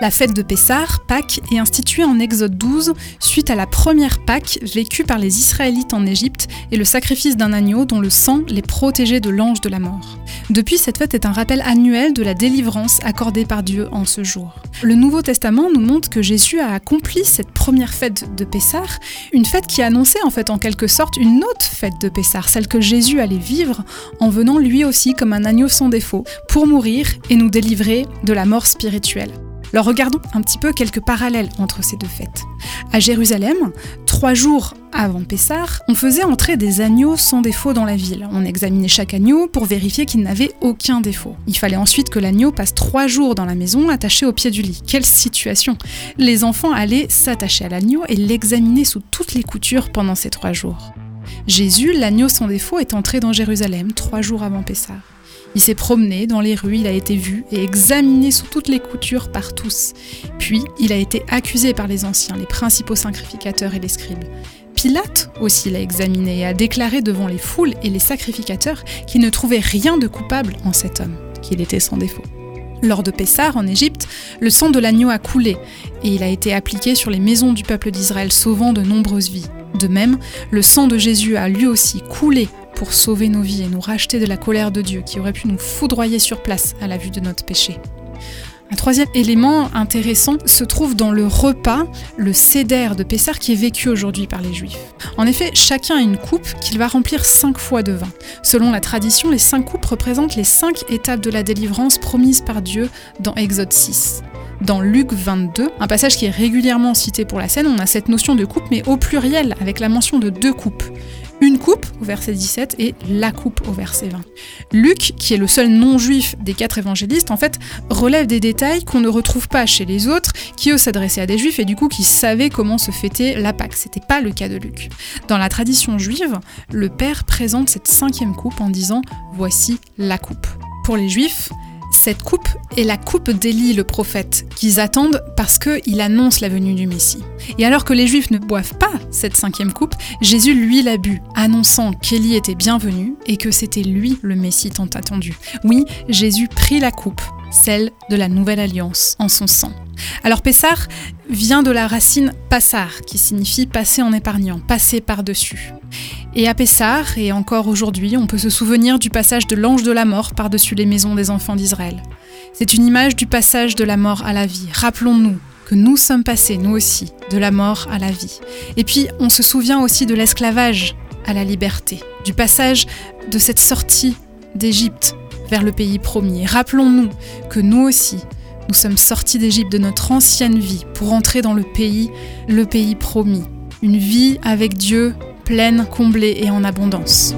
La fête de Pessah, Pâques, est instituée en Exode 12 suite à la première Pâques vécue par les Israélites en Égypte et le sacrifice d'un agneau dont le sang les protégeait de l'ange de la mort. Depuis, cette fête est un rappel annuel de la délivrance accordée par Dieu en ce jour. Le Nouveau Testament nous montre que Jésus a accompli cette première fête de Pessah, une fête qui annonçait en fait en quelque sorte une autre fête de Pessah, celle que Jésus allait vivre en venant lui aussi comme un agneau sans défaut pour mourir et nous délivrer de la mort spirituelle. Alors regardons un petit peu quelques parallèles entre ces deux fêtes. À Jérusalem, trois jours avant Pessah, on faisait entrer des agneaux sans défaut dans la ville. On examinait chaque agneau pour vérifier qu'il n'avait aucun défaut. Il fallait ensuite que l'agneau passe trois jours dans la maison attaché au pied du lit. Quelle situation Les enfants allaient s'attacher à l'agneau et l'examiner sous toutes les coutures pendant ces trois jours. Jésus, l'agneau sans défaut, est entré dans Jérusalem trois jours avant Pessah. Il s'est promené dans les rues, il a été vu et examiné sous toutes les coutures par tous. Puis, il a été accusé par les anciens, les principaux sacrificateurs et les scribes. Pilate aussi l'a examiné et a déclaré devant les foules et les sacrificateurs qu'il ne trouvait rien de coupable en cet homme, qu'il était sans défaut. Lors de Pessar, en Égypte, le sang de l'agneau a coulé et il a été appliqué sur les maisons du peuple d'Israël, sauvant de nombreuses vies. De même, le sang de Jésus a lui aussi coulé pour sauver nos vies et nous racheter de la colère de Dieu qui aurait pu nous foudroyer sur place à la vue de notre péché. Un troisième élément intéressant se trouve dans le repas, le céder de Pessar qui est vécu aujourd'hui par les Juifs. En effet, chacun a une coupe qu'il va remplir cinq fois de vin. Selon la tradition, les cinq coupes représentent les cinq étapes de la délivrance promises par Dieu dans Exode 6 dans Luc 22, un passage qui est régulièrement cité pour la scène, on a cette notion de coupe, mais au pluriel, avec la mention de deux coupes une coupe au verset 17 et la coupe au verset 20. Luc, qui est le seul non-juif des quatre évangélistes, en fait, relève des détails qu'on ne retrouve pas chez les autres, qui eux s'adressaient à des juifs et du coup qui savaient comment se fêter la Pâque. C'était pas le cas de Luc. Dans la tradition juive, le père présente cette cinquième coupe en disant Voici la coupe. Pour les juifs, cette coupe est la coupe d'Élie le prophète, qu'ils attendent parce qu'il annonce la venue du Messie. Et alors que les Juifs ne boivent pas cette cinquième coupe, Jésus lui l'a bu, annonçant qu'Élie était bienvenu et que c'était lui le Messie tant attendu. Oui, Jésus prit la coupe, celle de la nouvelle alliance, en son sang. Alors Pessar vient de la racine passar, qui signifie passer en épargnant, passer par-dessus. Et à Pessar, et encore aujourd'hui, on peut se souvenir du passage de l'ange de la mort par-dessus les maisons des enfants d'Israël. C'est une image du passage de la mort à la vie. Rappelons-nous que nous sommes passés, nous aussi, de la mort à la vie. Et puis, on se souvient aussi de l'esclavage à la liberté, du passage de cette sortie d'Égypte vers le pays promis. Rappelons-nous que nous aussi, nous sommes sortis d'Égypte de notre ancienne vie pour entrer dans le pays, le pays promis. Une vie avec Dieu pleine, comblée et en abondance.